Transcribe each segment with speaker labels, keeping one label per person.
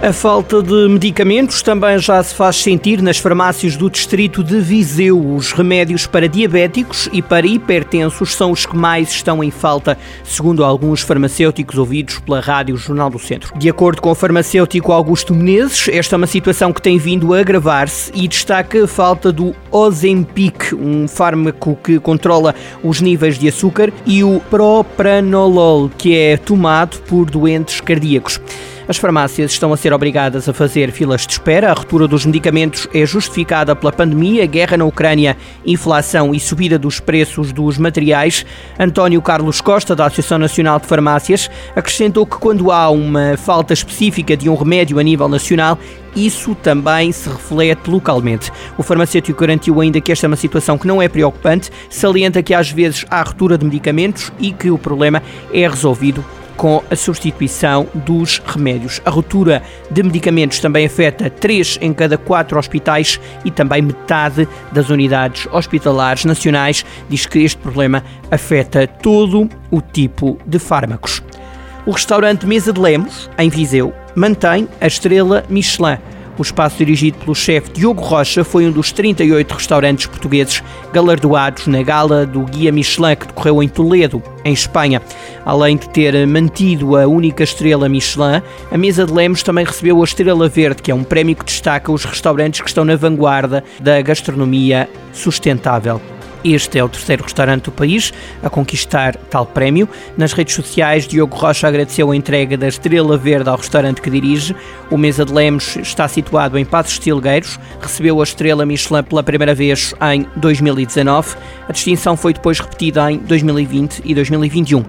Speaker 1: A falta de medicamentos também já se faz sentir nas farmácias do distrito de Viseu. Os remédios para diabéticos e para hipertensos são os que mais estão em falta, segundo alguns farmacêuticos ouvidos pela Rádio Jornal do Centro. De acordo com o farmacêutico Augusto Menezes, esta é uma situação que tem vindo a agravar-se e destaca a falta do Ozempic, um fármaco que controla os níveis de açúcar, e o Propranolol, que é tomado por doentes cardíacos. As farmácias estão a ser obrigadas a fazer filas de espera. A ruptura dos medicamentos é justificada pela pandemia, guerra na Ucrânia, inflação e subida dos preços dos materiais. António Carlos Costa, da Associação Nacional de Farmácias, acrescentou que quando há uma falta específica de um remédio a nível nacional, isso também se reflete localmente. O farmacêutico garantiu ainda que esta é uma situação que não é preocupante, salienta que às vezes há ruptura de medicamentos e que o problema é resolvido com a substituição dos remédios. A ruptura de medicamentos também afeta 3 em cada 4 hospitais e também metade das unidades hospitalares nacionais. Diz que este problema afeta todo o tipo de fármacos. O restaurante Mesa de Lemos, em Viseu, mantém a estrela Michelin o espaço dirigido pelo chefe Diogo Rocha foi um dos 38 restaurantes portugueses galardoados na gala do Guia Michelin que decorreu em Toledo, em Espanha. Além de ter mantido a única estrela Michelin, a mesa de Lemos também recebeu a Estrela Verde, que é um prémio que destaca os restaurantes que estão na vanguarda da gastronomia sustentável. Este é o terceiro restaurante do país a conquistar tal prémio. Nas redes sociais, Diogo Rocha agradeceu a entrega da Estrela Verde ao restaurante que dirige. O Mesa de Lemos está situado em Passos Tilgueiros, recebeu a Estrela Michelin pela primeira vez em 2019. A distinção foi depois repetida em 2020 e 2021.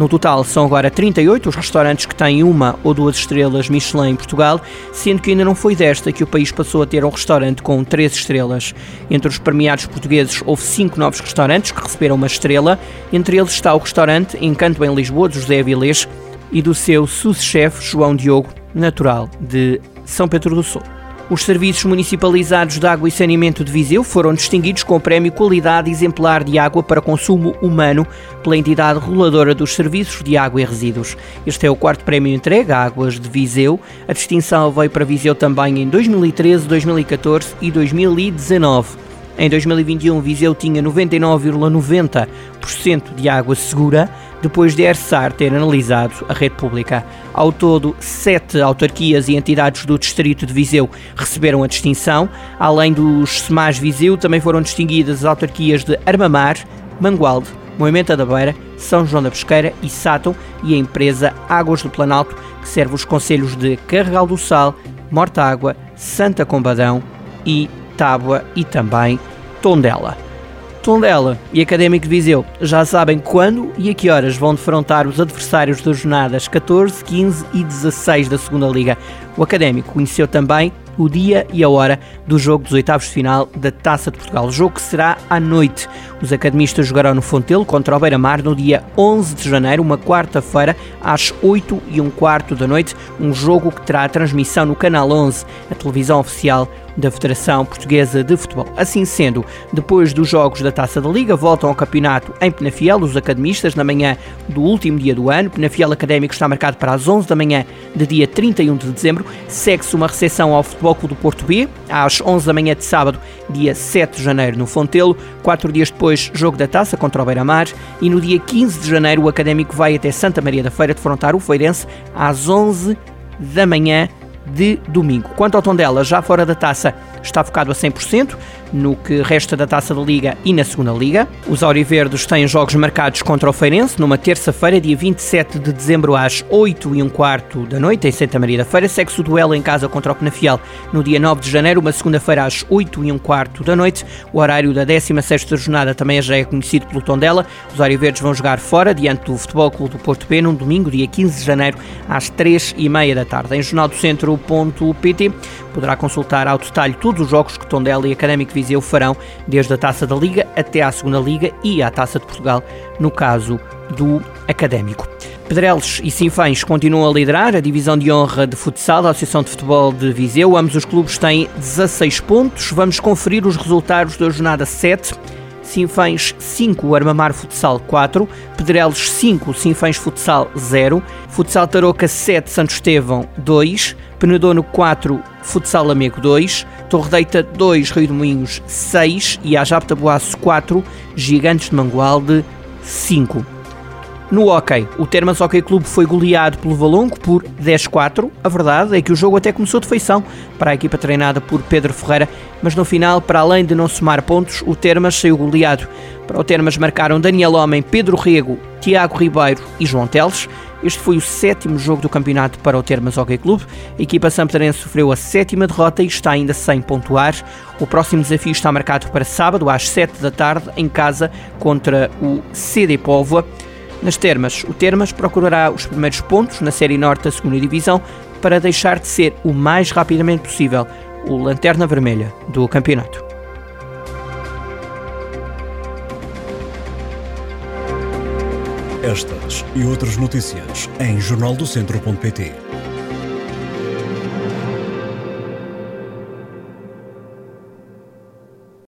Speaker 1: No total, são agora 38 os restaurantes que têm uma ou duas estrelas Michelin em Portugal, sendo que ainda não foi desta que o país passou a ter um restaurante com três estrelas. Entre os premiados portugueses, houve cinco novos restaurantes que receberam uma estrela, entre eles está o restaurante Encanto em Lisboa, de José Avilés, e do seu sous-chefe João Diogo, natural de São Pedro do Sul. Os serviços municipalizados de água e saneamento de Viseu foram distinguidos com o prémio Qualidade Exemplar de Água para Consumo Humano pela entidade reguladora dos serviços de água e resíduos. Este é o quarto prémio entregue a Águas de Viseu. A distinção veio para Viseu também em 2013, 2014 e 2019. Em 2021, Viseu tinha 99,90% de água segura, depois de ERSAR ter analisado a rede pública. Ao todo, sete autarquias e entidades do Distrito de Viseu receberam a distinção. Além dos SEMAS Viseu, também foram distinguidas as autarquias de Armamar, Mangualde, Moimenta da Beira, São João da Pesqueira e Sátão e a empresa Águas do Planalto, que serve os conselhos de Carregal do Sal, Mortágua, Santa Combadão e Tábua e também Tondela. Tondela e Académico de Viseu já sabem quando e a que horas vão defrontar os adversários das jornadas 14, 15 e 16 da Segunda Liga. O Académico conheceu também o dia e a hora do jogo dos oitavos de final da Taça de Portugal. O jogo que será à noite. Os academistas jogarão no Fontelo contra o Beira-Mar no dia 11 de janeiro, uma quarta-feira, às 8 e um quarto da noite. Um jogo que terá transmissão no Canal 11, a televisão oficial da Federação Portuguesa de Futebol. Assim sendo, depois dos jogos da Taça da Liga, voltam ao campeonato em Penafiel, os academistas, na manhã do último dia do ano. Penafiel Académico está marcado para as 11 da manhã de dia 31 de dezembro. Segue-se uma recepção ao Futebol Clube do Porto B, às 11 da manhã de sábado, dia 7 de janeiro, no Fontelo. Quatro dias depois, jogo da Taça contra o Beira-Mar. E no dia 15 de janeiro, o Académico vai até Santa Maria da Feira defrontar o Feirense às 11 da manhã de domingo. Quanto ao Tondela, já fora da taça, está focado a 100% no que resta da Taça da Liga e na Segunda Liga. Os Auriverdes têm jogos marcados contra o Feirense numa terça-feira, dia 27 de dezembro, às 8 e um quarto da noite, em Santa Maria da Feira. Segue-se o duelo em casa contra o Penafiel no dia 9 de janeiro, uma segunda-feira, às 8 e um quarto da noite. O horário da 16ª jornada também já é conhecido pelo Tondela. Os Auriverdes vão jogar fora, diante do Futebol Clube do Porto B, num domingo, dia 15 de janeiro, às 3 e meia da tarde. Em jornaldocentro.pt poderá consultar ao detalhe todos os jogos que Tondela e Académico Viseu farão desde a Taça da Liga até à Segunda Liga e à Taça de Portugal, no caso do Académico. Pedreles e Sinfães continuam a liderar a divisão de honra de futsal da Associação de Futebol de Viseu. Ambos os clubes têm 16 pontos. Vamos conferir os resultados da jornada 7. Sinfães 5, Armamar Futsal 4, Pedreles 5, Sinfães Futsal 0, Futsal Tarouca 7, Santo Estevão 2, Penedono 4, Futsal Lamego 2, Torredeita 2, Rio de Moinhos 6 e Ajapta Boaço 4, Gigantes de Mangualde 5. No hockey, o Termas Hockey Clube foi goleado pelo Valongo por 10-4. A verdade é que o jogo até começou de feição para a equipa treinada por Pedro Ferreira, mas no final, para além de não somar pontos, o Termas saiu goleado. Para o Termas marcaram Daniel Homem, Pedro Rego, Tiago Ribeiro e João Teles. Este foi o sétimo jogo do campeonato para o Termas Hockey Clube. A equipa sampdorense sofreu a sétima derrota e está ainda sem pontuar. O próximo desafio está marcado para sábado às 7 da tarde em casa contra o CD Póvoa. Nas Termas, o Termas procurará os primeiros pontos na Série Norte da 2 Divisão para deixar de ser o mais rapidamente possível o lanterna vermelha do campeonato.
Speaker 2: Estas e outras notícias em jornaldocentro.pt.